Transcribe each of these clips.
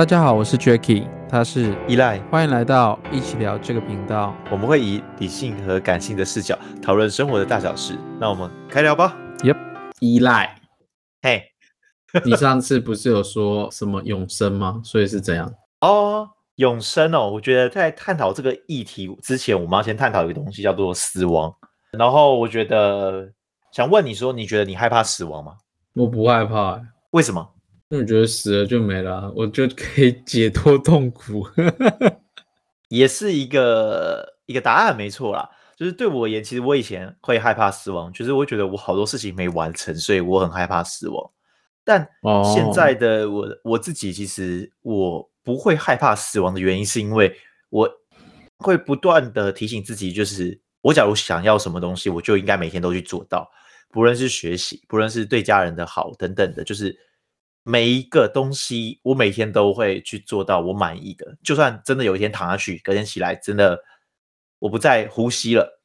大家好，我是 Jacky，他是依赖，欢迎来到一起聊这个频道。我们会以理性和感性的视角讨论生活的大小事。那我们开聊吧。Yep，依赖。嘿，你上次不是有说什么永生吗？所以是怎样？哦，永生哦，我觉得在探讨这个议题之前，我们要先探讨一个东西，叫做死亡。然后我觉得想问你说，你觉得你害怕死亡吗？我不害怕、欸，为什么？因为我觉得死了就没了啊，我就可以解脱痛苦。也是一个一个答案，没错啦。就是对我而言，其实我以前会害怕死亡，就是我觉得我好多事情没完成，所以我很害怕死亡。但哦现在的我我自己，其实我不会害怕死亡的原因，是因为我会不断的提醒自己，就是我假如想要什么东西，我就应该每天都去做到，不论是学习，不论是对家人的好等等的，就是每一个东西，我每天都会去做到我满意的。就算真的有一天躺下去，隔天起来真的我不再呼吸了，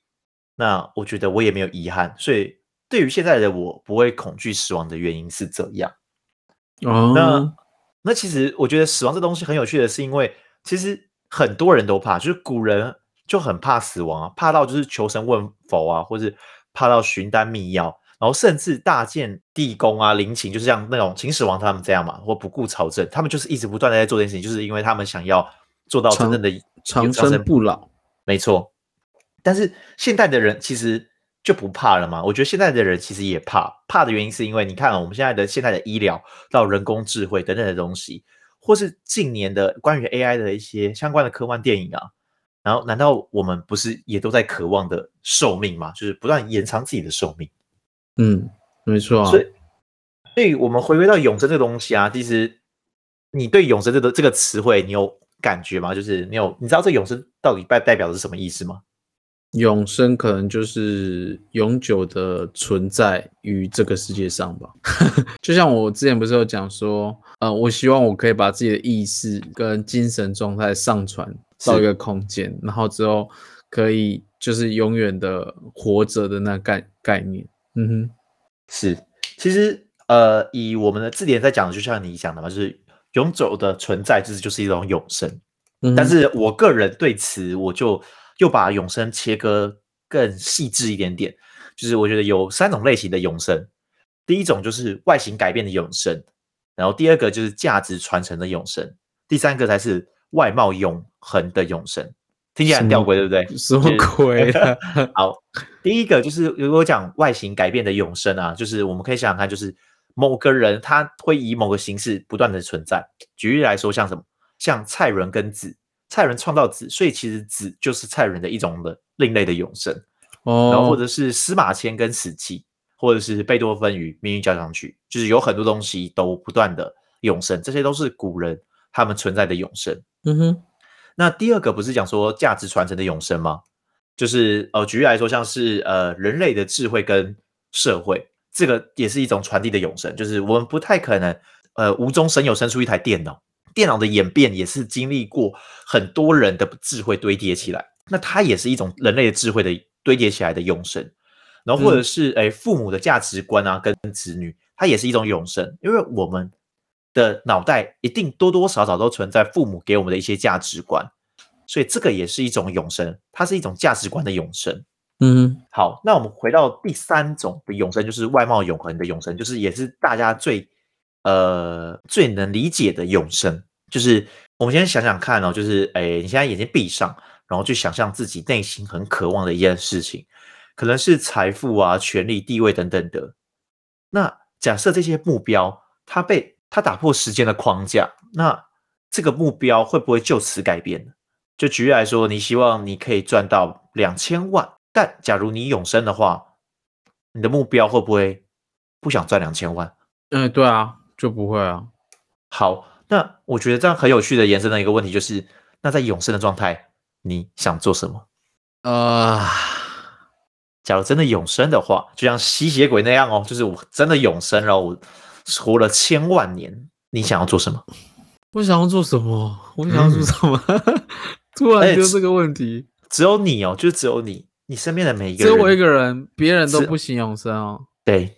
那我觉得我也没有遗憾。所以对于现在的我，不会恐惧死亡的原因是这样。哦，那那其实我觉得死亡这东西很有趣的是，因为其实很多人都怕，就是古人就很怕死亡啊，怕到就是求神问佛啊，或是怕到寻丹觅药，然后甚至大建地宫啊、陵寝，就是像那种秦始皇他们这样嘛，或不顾朝政，他们就是一直不断的在做这件事情，就是因为他们想要做到真正的长生不老。没错，但是现代的人其实就不怕了嘛。我觉得现在的人其实也怕，怕的原因是因为你看、哦、我们现在的现在的医疗到人工智慧等等的东西，或是近年的关于 AI 的一些相关的科幻电影啊，然后难道我们不是也都在渴望的寿命吗？就是不断延长自己的寿命。嗯，没错、啊。所以，所以我们回归到永生这个东西啊，其实你对永生这个这个词汇，你有感觉吗？就是你有你知道这永生到底代代表的是什么意思吗？永生可能就是永久的存在于这个世界上吧。就像我之前不是有讲说，呃，我希望我可以把自己的意识跟精神状态上传到一个空间，然后之后可以就是永远的活着的那概概念。嗯哼，是，其实呃，以我们的字典在讲的，就像你讲的嘛，就是永久的存在，这就是一种永生。嗯但是我个人对此，我就又把永生切割更细致一点点，就是我觉得有三种类型的永生，第一种就是外形改变的永生，然后第二个就是价值传承的永生，第三个才是外貌永恒的永生。听起来很吊诡，对不对？什么鬼啊？好，第一个就是如果讲外形改变的永生啊，就是我们可以想想看，就是某个人他会以某个形式不断的存在。举例来说，像什么，像蔡伦跟子，蔡伦创造子，所以其实子就是蔡伦的一种的另类的永生。哦，然后或者是司马迁跟史记，或者是贝多芬与《命运交响曲》，就是有很多东西都不断的永生，这些都是古人他们存在的永生。嗯哼，那第二个不是讲说价值传承的永生吗？就是呃，举例来说，像是呃人类的智慧跟社会，这个也是一种传递的永生。就是我们不太可能呃无中生有生出一台电脑，电脑的演变也是经历过很多人的智慧堆叠起来，那它也是一种人类的智慧的堆叠起来的永生。然后或者是诶、父母的价值观啊，跟子女，它也是一种永生，因为我们的脑袋一定多多少少都存在父母给我们的一些价值观，所以这个也是一种永生，它是一种价值观的永生。嗯好，那我们回到第三种的永生，就是外貌永恒的永生，就是也是大家最呃最能理解的永生。就是我们先想想看哦，就是诶，你现在眼睛闭上，然后去想象自己内心很渴望的一件事情，可能是财富啊、权力、地位等等的。那假设这些目标它被它打破时间的框架，那这个目标会不会就此改变呢？就举例来说，你希望你可以赚到两千万，但假如你永生的话，你的目标会不会不想赚两千万？嗯，对啊，就不会啊。好，那我觉得这样很有趣的延伸的一个问题就是，那在永生的状态，你想做什么？啊、假如真的永生的话，就像吸血鬼那样哦，就是我真的永生了，我活了千万年，你想要做什么？我想要做什么？我想要做什么？突哎然就这个问题，只有你哦，就只有你，你身边的每一个人，只有我一个人，别人都不行永生哦。对，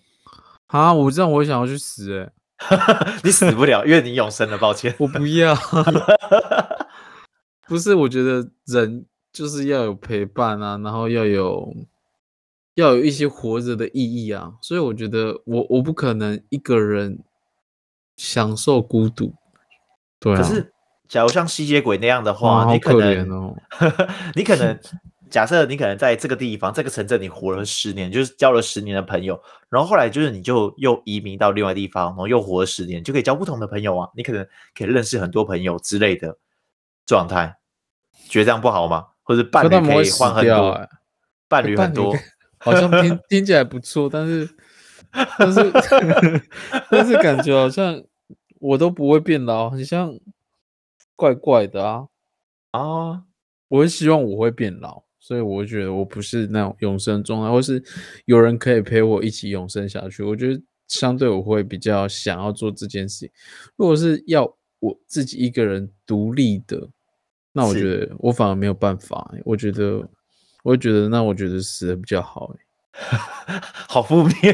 啊，我这样我想要去死哎、你死不了，因为你永生了。抱歉，我不要。不是，我觉得人就是要有陪伴啊，然后要有要有一些活着的意义啊。所以我觉得我我不可能一个人享受孤独。对啊。可是，假如像吸血鬼那样的话，好你可能，哦。你可能假设你可能在这个地方、这个城镇你活了十年，就是交了十年的朋友，然后后来就是你就又移民到另外地方，然后又活了十年，就可以交不同的朋友啊。你可能可以认识很多朋友之类的状态，觉得这样不好吗？或者伴侣可以换很多，伴侣 很多好像听听起来不错，但是 但是 但是感觉好像我都不会变老，很像怪怪的啊。啊，我会希望我会变老，所以我觉得我不是那种永生状态，或是有人可以陪我一起永生下去。我觉得相对我会比较想要做这件事情。如果是要我自己一个人独立的，那我觉得我反而没有办法欸、我觉得，我会觉得那我觉得死的比较好、欸。好负面。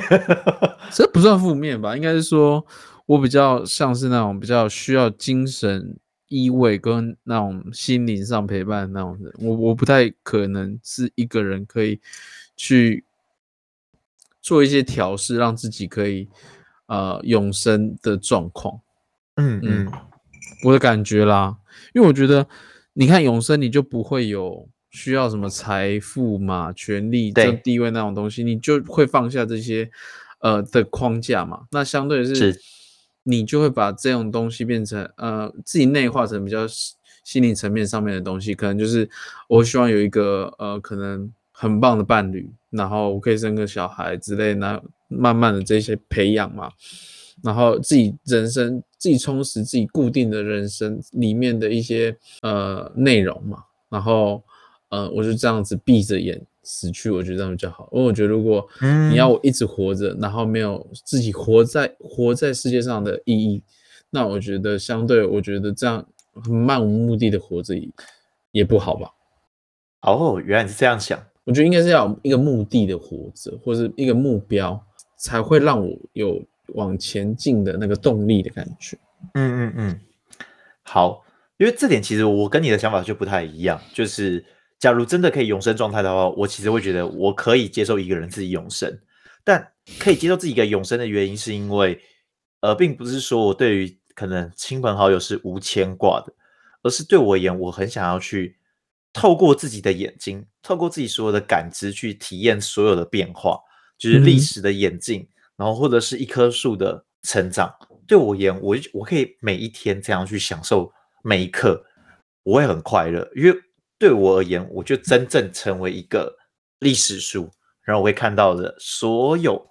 这不算负面吧？应该是说我比较像是那种比较需要精神依偎跟那种心灵上陪伴的那种人。我我不太可能是一个人可以去做一些调试，让自己可以呃永生的状况。嗯嗯，我的感觉啦，因为我觉得你看永生，你就不会有需要什么财富嘛、权力、对这地位那种东西，你就会放下这些呃的框架嘛。那相对是，是你就会把这种东西变成呃自己内化成比较心心理层面上面的东西，可能就是我希望有一个呃可能很棒的伴侣，然后我可以生个小孩之类，那慢慢的这些培养嘛。然后自己人生自己充实自己固定的人生里面的一些呃内容嘛，然后呃我就这样子闭着眼死去，我觉得这样比较好。因为我觉得如果你要嗯我一直活着，然后没有自己活在活在世界上的意义，那我觉得相对我觉得这样很漫无目的的活着也也不好吧。哦，原来你是这样想。我觉得应该是要一个目的的活着，或者一个目标，才会让我有往前进的那个动力的感觉。嗯嗯嗯，好，因为这点其实我跟你的想法就不太一样。就是假如真的可以永生状态的话，我其实会觉得我可以接受一个人自己永生，但可以接受自己一个永生的原因，是因为呃，并不是说我对于可能亲朋好友是无牵挂的，而是对我而言，我很想要去透过自己的眼睛，透过自己所有的感知去体验所有的变化，就是历嗯史的演进，然后或者是一棵树的成长。对我而言，我我可以每一天这样去享受每一刻，我会很快乐，因为对我而言，我就真正成为一个历史书，然后我会看到的所有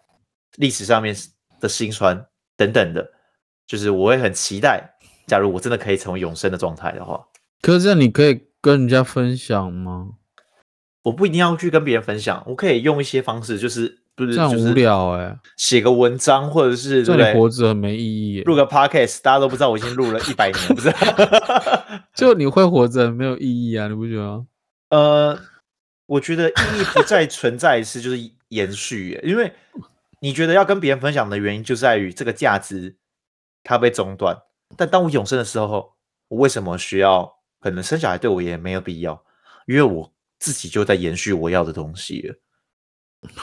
历史上面的辛酸等等的，就是我会很期待，假如我真的可以成为永生的状态的话，可是这样你可以跟人家分享吗？我不一定要去跟别人分享，我可以用一些方式，就是不是这样无聊哎、写个文章，或者是这对不对？样活着很没意义、欸。录个 podcast，大家都不知道我已经录了一百年，不是？就你会活着很没有意义啊，你不觉得吗？呃，我觉得意义不再存在是就是延续耶，因为你觉得要跟别人分享的原因就在于这个价值它被中断。但当我永生的时候，我为什么需要？可能生小孩对我也没有必要，因为我自己就在延续我要的东西了。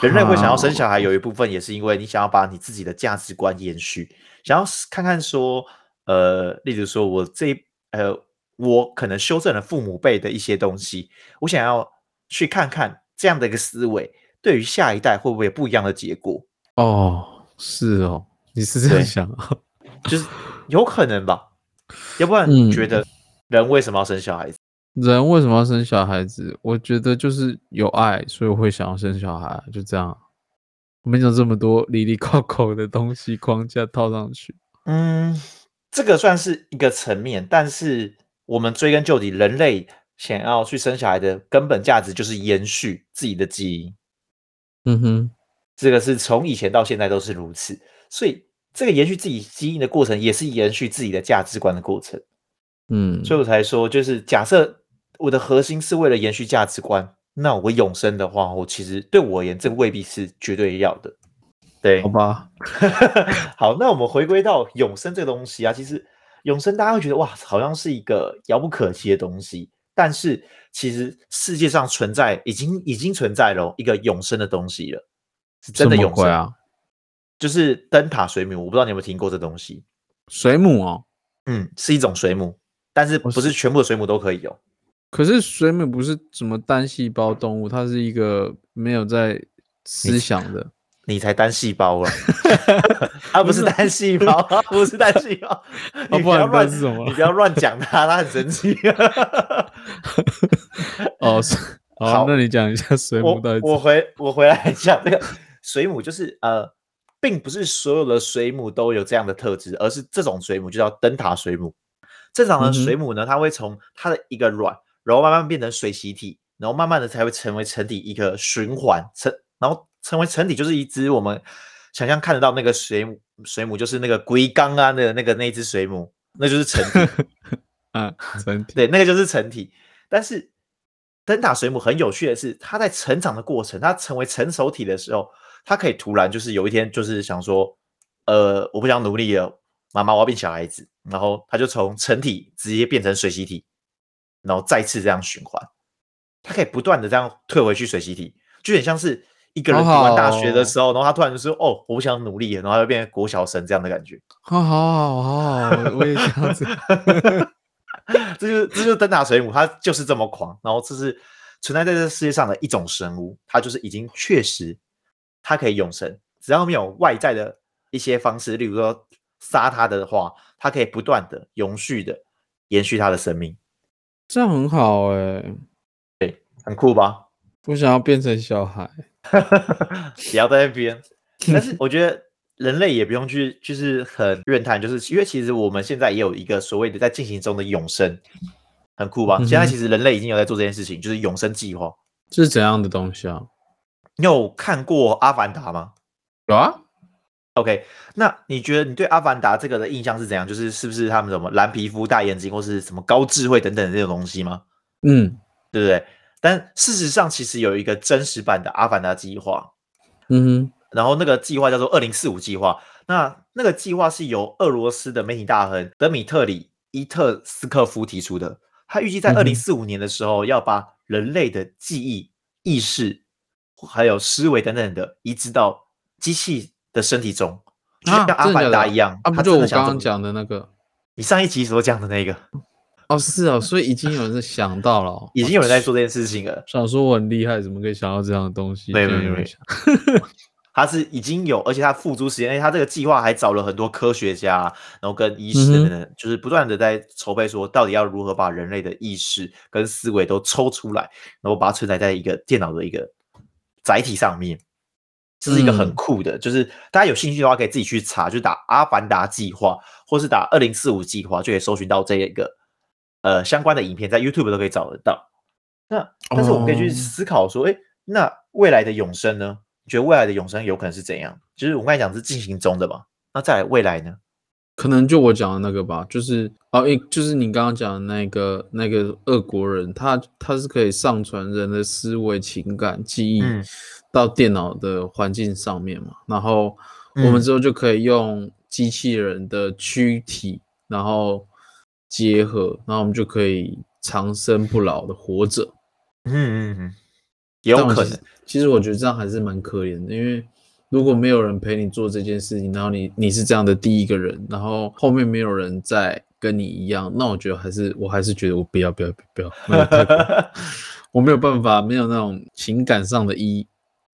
人类会想要生小孩，有一部分也是因为你想要把你自己的价值观延续，想要看看说，呃，例如说我这一呃，我可能修正了父母辈的一些东西，我想要去看看这样的一个思维对于下一代会不会有不一样的结果，哦，是哦，你是这样想啊？就是有可能吧，要不然嗯你觉得人为什么要生小孩子？人为什么要生小孩子？我觉得就是有爱，所以我会想要生小孩，就这样。我没讲这么多离离扣扣的东西框架套上去。嗯，这个算是一个层面，但是我们追根究底，人类想要去生小孩的根本价值就是延续自己的基因，嗯哼，这个是从以前到现在都是如此，所以这个延续自己基因的过程，也是延续自己的价值观的过程。嗯，所以我才说，就是假设我的核心是为了延续价值观，那我永生的话，我其实对我而言，这未必是绝对要的。对好，吧，好，那我们回归到永生这个东西啊，其实永生大家会觉得哇，好像是一个遥不可及的东西，但是其实世界上存在已经已经存在了哦一个永生的东西了，是真的永生啊？就是灯塔水母，我不知道你有没有听过这东西。水母哦，嗯，是一种水母，但是不是全部的水母都可以有。可是水母不是什么单细胞动物，它是一个没有在思想的。你才单细胞啊，它不是单细胞，它不是单细胞，你不要乱它是什么你不要乱讲它，它很神奇。哦，是好好，那你讲一下水母到底我回我回来讲这个水母，就是呃，并不是所有的水母都有这样的特质，而是这种水母就叫灯塔水母。正常的水母呢，它会从它的一个卵，然后慢慢变成水螅体，然后慢慢的才会成为成体一个循环成，然后成为成体就是一只我们想象看得到那个水母，水母就是那个龟缸啊的那个那只水母，那就是成体。嗯，成体对，那个就是成体。但是灯塔水母很有趣的是，它在成长的过程，它成为成熟体的时候，它可以突然就是有一天就是想说，呃，我不想努力了，妈妈我要变小孩子，然后它就从成体直接变成水螅体，然后再次这样循环，他可以不断的这样退回去水螅体，就有点像是。一个人读完大学的时候，然后他突然就说：“哦，我不想努力了。”然后他就变成国小生这样的感觉。好好好我也这样子。这就是这就是灯塔水母，它就是这么狂，然后这是存在在这个世界上的一种生物，它就是已经确实它可以永生，只要没有外在的一些方式，例如说杀它的话，它可以不断的永续的延续它的生命，这样很好哎、很酷吧？我想要变成小孩。也要在那边，但是我觉得人类也不用去就是很怨叹，就是因为其实我们现在也有一个所谓的在进行中的永生，很酷吧？嗯现在其实人类已经有在做这件事情，就是永生计划。这是怎样的东西啊？你有看过《阿凡达》吗有啊，？OK，那你觉得你对《阿凡达》这个的印象是怎样？就是是不是他们什么蓝皮肤、大眼睛，或是什么高智慧等等的这种东西吗？嗯对不对？但事实上，其实有一个真实版的《阿凡达》计划，嗯哼然后那个计划叫做二零四五计划。那那个计划是由俄罗斯的媒体大亨德米特里伊特斯科夫提出的。他预计在二零四五年的时候，要把人类的记忆、意识，还有思维等等的移植到机器的身体中，就，像阿凡达一样。啊，不他就我刚刚讲的那个？你上一集所讲的那个，哦，是哦，所以已经有人在想到了、哦，已经有人在做这件事情了。想说我很厉害，怎么可以想到这样的东西？没有没有没有，他是已经有，而且他付诸实践，而且他这个计划还找了很多科学家，然后跟医师就是不断的在筹备说，到底要如何把人类的意识跟思维都抽出来，然后把它存在在一个电脑的一个载体上面。这是一个很嗯酷的，就是大家有兴趣的话，可以自己去查，就打“阿凡达计划”或是打“二零四五计划”，就可以搜寻到这一个呃相关的影片，在 YouTube 都可以找得到。那但是我们可以去哦思考说，哎、那未来的永生呢？你觉得未来的永生有可能是怎样？就是我们刚才讲是进行中的嘛，那再来未来呢？可能就我讲的那个吧，就是哦，一，就是你刚刚讲的那个那个俄国人，他他是可以上传人的思维、情感、记忆嗯到电脑的环境上面嘛，然后我们嗯之后就可以用机器人的躯体，然后结合，然后我们就可以长生不老的活着。嗯嗯嗯，也有可能。其实我觉得这样还是蛮可怜的，因为如果没有人陪你做这件事情，然后你你是这样的第一个人，然后后面没有人再跟你一样，那我觉得还是我还是觉得我不要不要不要，我没有办法，没有那种情感上的依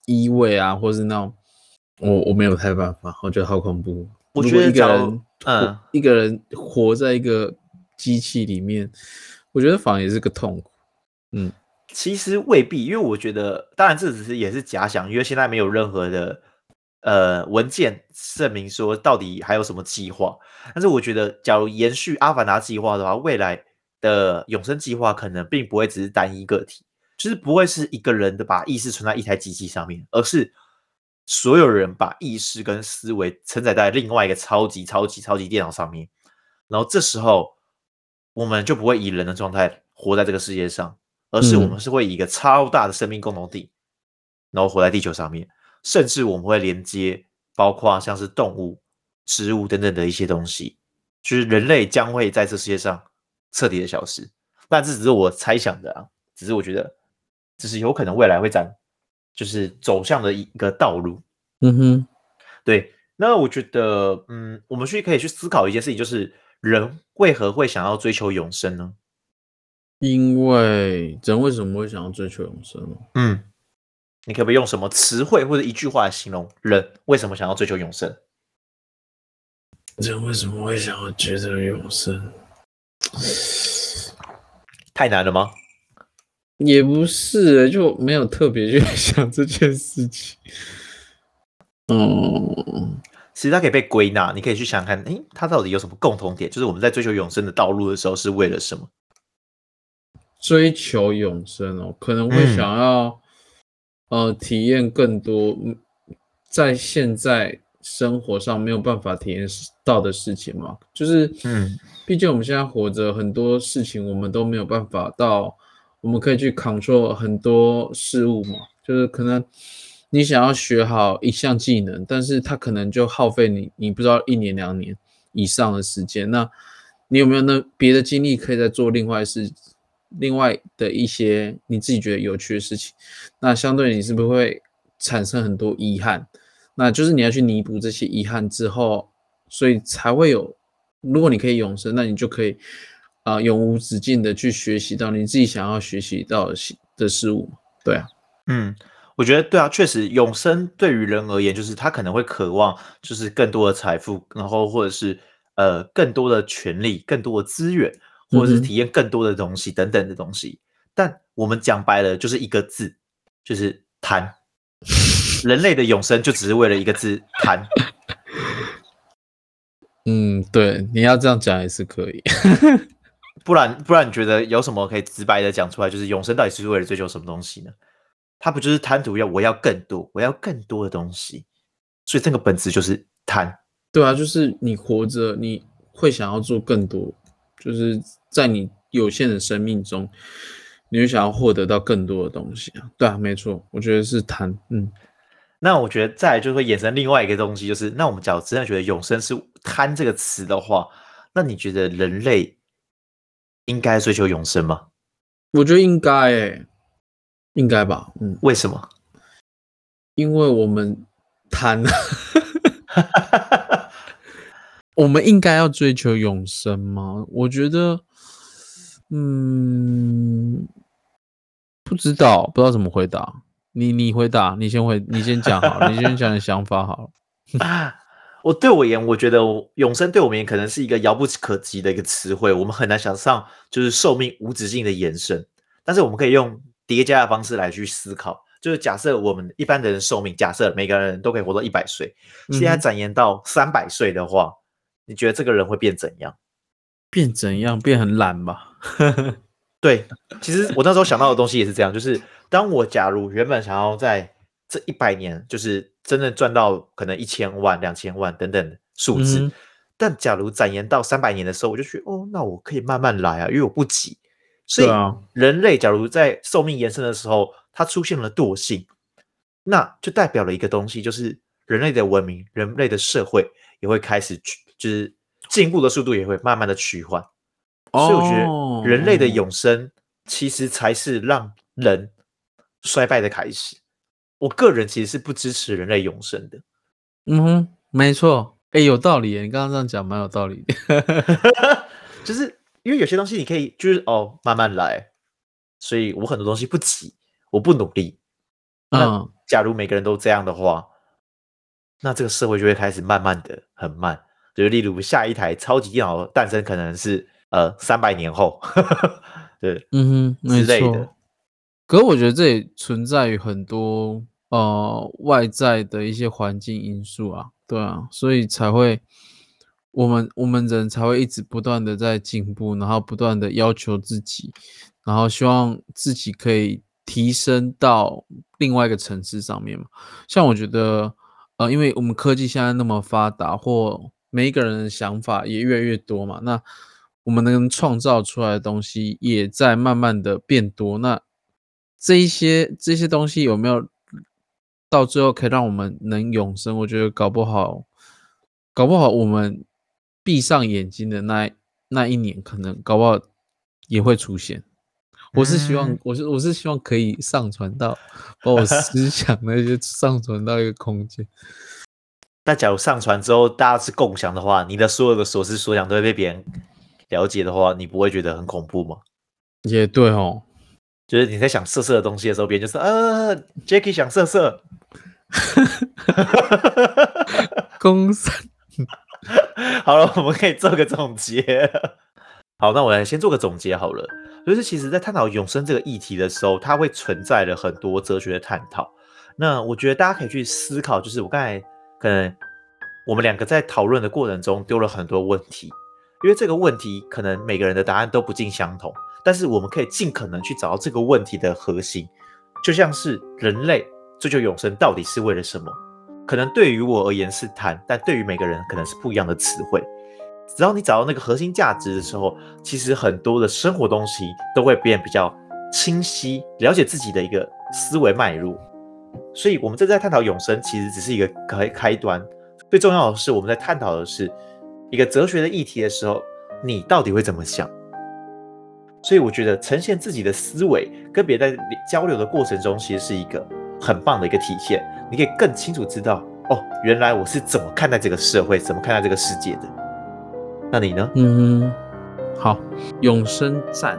依偎啊，或是那种我我没有太办法，我觉得好恐怖。我觉得一个人嗯一个人活在一个机器里面，我觉得反而也是个痛苦。嗯其实未必，因为我觉得，当然这只是也是假想，因为现在没有任何的呃文件证明说到底还有什么计划。但是我觉得，假如延续阿凡达计划的话，未来的永生计划可能并不会只是单一个体，就是不会是一个人的把意识存在一台机器上面，而是所有人把意识跟思维承载在另外一个超级超级超级电脑上面，然后这时候我们就不会以人的状态活在这个世界上。而是我们嗯是会以一个超大的生命共同体，然后活在地球上面，甚至我们会连接包括像是动物、植物等等的一些东西，就是人类将会在这世界上彻底的消失。但这只是我猜想的啊，只是我觉得这是有可能未来会展，就是走向的一个道路。嗯哼，对，那我觉得，嗯，我们去可以去思考一件事情，就是人为何会想要追求永生呢？因为人为什么会想要追求永生呢？嗯，你可不可以用什么词汇或者一句话来形容人为什么想要追求永生？人为什么会想要追求永生？太难了吗？也不是、欸，就没有特别去 想这件事情。嗯，其实它可以被归纳，你可以去想想看，诶，它到底有什么共同点？就是我们在追求永生的道路的时候是为了什么？追求永生哦，可能会嗯想要、呃体验更多嗯在现在生活上没有办法体验到的事情嘛。就是，嗯，毕竟我们现在活着，很多事情我们都没有办法到，我们可以去 control 很多事物嘛。就是可能你想要学好一项技能，但是它可能就耗费你你不知道一年两年以上的时间。那你有没有那别的精力可以再做另外事，另外的一些你自己觉得有趣的事情？那相对你是不是会产生很多遗憾？那就是你要去弥补这些遗憾之后，所以才会有。如果你可以永生，那你就可以啊、永无止境的去学习到你自己想要学习到的事物。对啊，嗯，我觉得对啊，确实永生对于人而言，就是他可能会渴望就是更多的财富，然后或者是呃更多的权利、更多的资源，或者是体验更多的东西等等的东西。但我们讲白了，就是一个字，就是贪。人类的永生就只是为了一个字贪。嗯，对，你要这样讲也是可以。不然不然，你觉得有什么可以直白的讲出来？就是永生到底是为了追求什么东西呢？它不就是贪图要我要更多，我要更多的东西，所以这个本质就是贪。对啊，就是你活着，你会想要做更多，就是在你有限的生命中，你会想要获得到更多的东西啊。对啊，没错，我觉得是贪。嗯，那我觉得再来就会衍生另外一个东西，就是那我们假如真的觉得永生是贪这个词的话，那你觉得人类应该追求永生吗？我觉得应该诶、应该吧。嗯，为什么？因为我们贪，我们应该要追求永生吗？我觉得，嗯，不知道，不知道怎么回答。你你回答，你先回，你先讲好了，你先讲你想法好了。啊，我对我而言，我觉得我永生对我们言可能是一个遥不可及的一个词汇，我们很难想象就是寿命无止境的延伸。但是我们可以用叠加的方式来去思考，就是假设我们一般的人寿命，假设每个人都可以活到一百岁，现在展延到三百岁的话，你觉得这个人会变怎样？变怎样？变很懒吧？对，其实我那时候想到的东西也是这样，就是当我假如原本想要在这一百年，就是真正赚到可能一千万、两千万等等的数字，嗯但假如展延到三百年的时候，我就觉得哦，那我可以慢慢来啊，因为我不急。所以啊人类假如在寿命延伸的时候，它出现了惰性，那就代表了一个东西，就是人类的文明、人类的社会也会开始趋，就是进步的速度也会慢慢的趋缓。所以我觉哦得人类的永生其实才是让人衰败的开始。我个人其实是不支持人类永生的，嗯哼，没错。哎，有道理耶，你刚刚这样讲蛮有道理的。就是因为有些东西你可以就是哦慢慢来，所以我很多东西不急，我不努力。那嗯，假如每个人都这样的话，那这个社会就会开始慢慢的很慢。就是例如下一台超级电脑的诞生可能是呃三百年后，对，嗯哼，之类的。可是我觉得这也存在于很多呃外在的一些环境因素啊，对啊，所以才会我们我们人才会一直不断的在进步，然后不断的要求自己，然后希望自己可以提升到另外一个层次上面嘛。像我觉得呃，因为我们科技现在那么发达，或每一个人的想法也越来越多嘛，那我们能创造出来的东西也在慢慢的变多。那这一些这些东西有没有到最后可以让我们能永生，我觉得搞不好，搞不好我们闭上眼睛的那那一年，可能搞不好也会出现。我是希望，嗯我是我是希望可以上传到，把我思 想那些上传到一个空间。但假如上传之后大家是共享的话，你的所有的所思所想都会被别人了解的话，你不会觉得很恐怖吗？也对哦，就是你在想色色的东西的时候，别人就说：“呃，Jacky 想色色。公三 ”好了，我们可以做个总结。好，那我来先做个总结好了。就是其实，在探讨永生这个议题的时候，它会存在了很多哲学的探讨。那我觉得大家可以去思考，就是我刚才可能我们两个在讨论的过程中丢了很多问题，因为这个问题可能每个人的答案都不尽相同，但是我们可以尽可能去找到这个问题的核心，就像是人类追求永生到底是为了什么？可能对于我而言是贪，但对于每个人可能是不一样的词汇。只要你找到那个核心价值的时候，其实很多的生活东西都会变比较清晰，了解自己的一个思维脉络。所以，我们这在探讨永生，其实只是一个开开端。最重要的是，我们在探讨的是一个哲学的议题的时候，你到底会怎么想？所以，我觉得呈现自己的思维，跟别人在交流的过程中，其实是一个很棒的一个体现。你可以更清楚知道，哦，原来我是怎么看待这个社会，怎么看待这个世界的。那你呢？嗯，好，永生赞，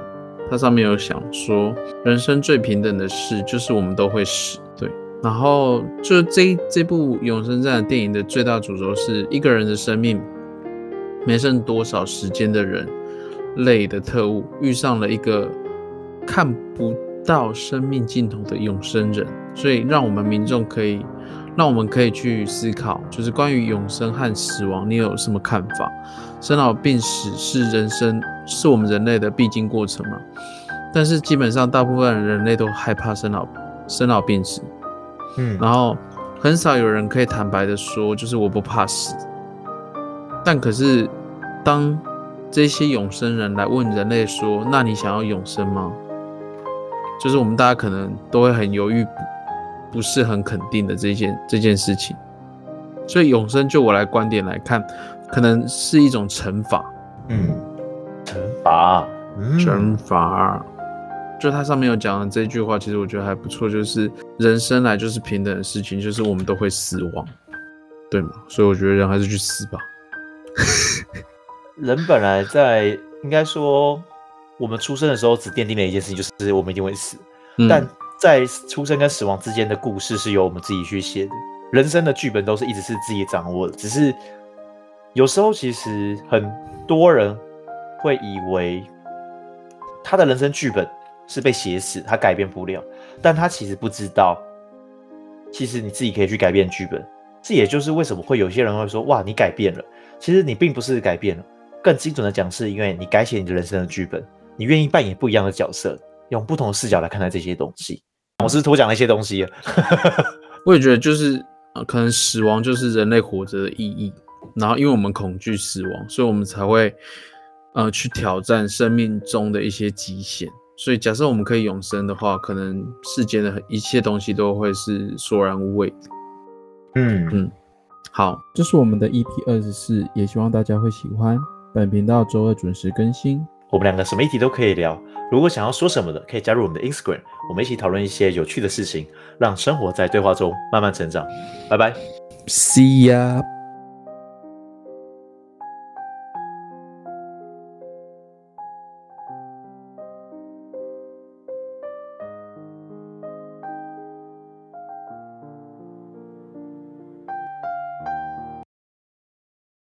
它上面有想说，人生最平等的事就是我们都会死，对。然后就这这部永生战的电影的最大主轴是一个人的生命没剩多少时间的人类的特务遇上了一个看不到生命尽头的永生人，所以让我们民众可以。让我们可以去思考，就是关于永生和死亡，你有什么看法？生老病死是人生，是我们人类的必经过程嘛？但是基本上大部分人类都害怕生老生老病死，嗯，然后很少有人可以坦白的说，就是我不怕死。但可是当这些永生人来问人类说：“那你想要永生吗？”就是我们大家可能都会很犹豫。不是很肯定的这件这件事情，所以永生就我来观点来看，可能是一种惩罚。嗯，惩罚，嗯，惩罚。就他上面有讲的这句话，其实我觉得还不错，就是人生来就是平等的事情，就是我们都会死亡，对吗？所以我觉得人还是去死吧。人本来在应该说，我们出生的时候只奠定了一件事情，就是我们一定会死，嗯、但。在出生跟死亡之间的故事是由我们自己去写的，人生的剧本都是一直是自己掌握的。只是有时候其实很多人会以为他的人生剧本是被写死，他改变不了，但他其实不知道，其实你自己可以去改变剧本。这也就是为什么会有些人会说：“哇，你改变了。”其实你并不是改变了，更精准的讲，是因为你改写你的人生的剧本，你愿意扮演不一样的角色，用不同的视角来看待这些东西。我是多讲了一些东西，我也觉得就是，可能死亡就是人类活着的意义。然后，因为我们恐惧死亡，所以我们才会呃去挑战生命中的一些极限。所以，假设我们可以永生的话，可能世间的一切东西都会是索然无味的。嗯嗯，好，这是我们的 EP 二十四，也希望大家会喜欢。本频道周二准时更新。我们两个什么议题都可以聊。如果想要说什么的，可以加入我们的 Instagram，我们一起讨论一些有趣的事情，让生活在对话中慢慢成长。拜拜，See ya。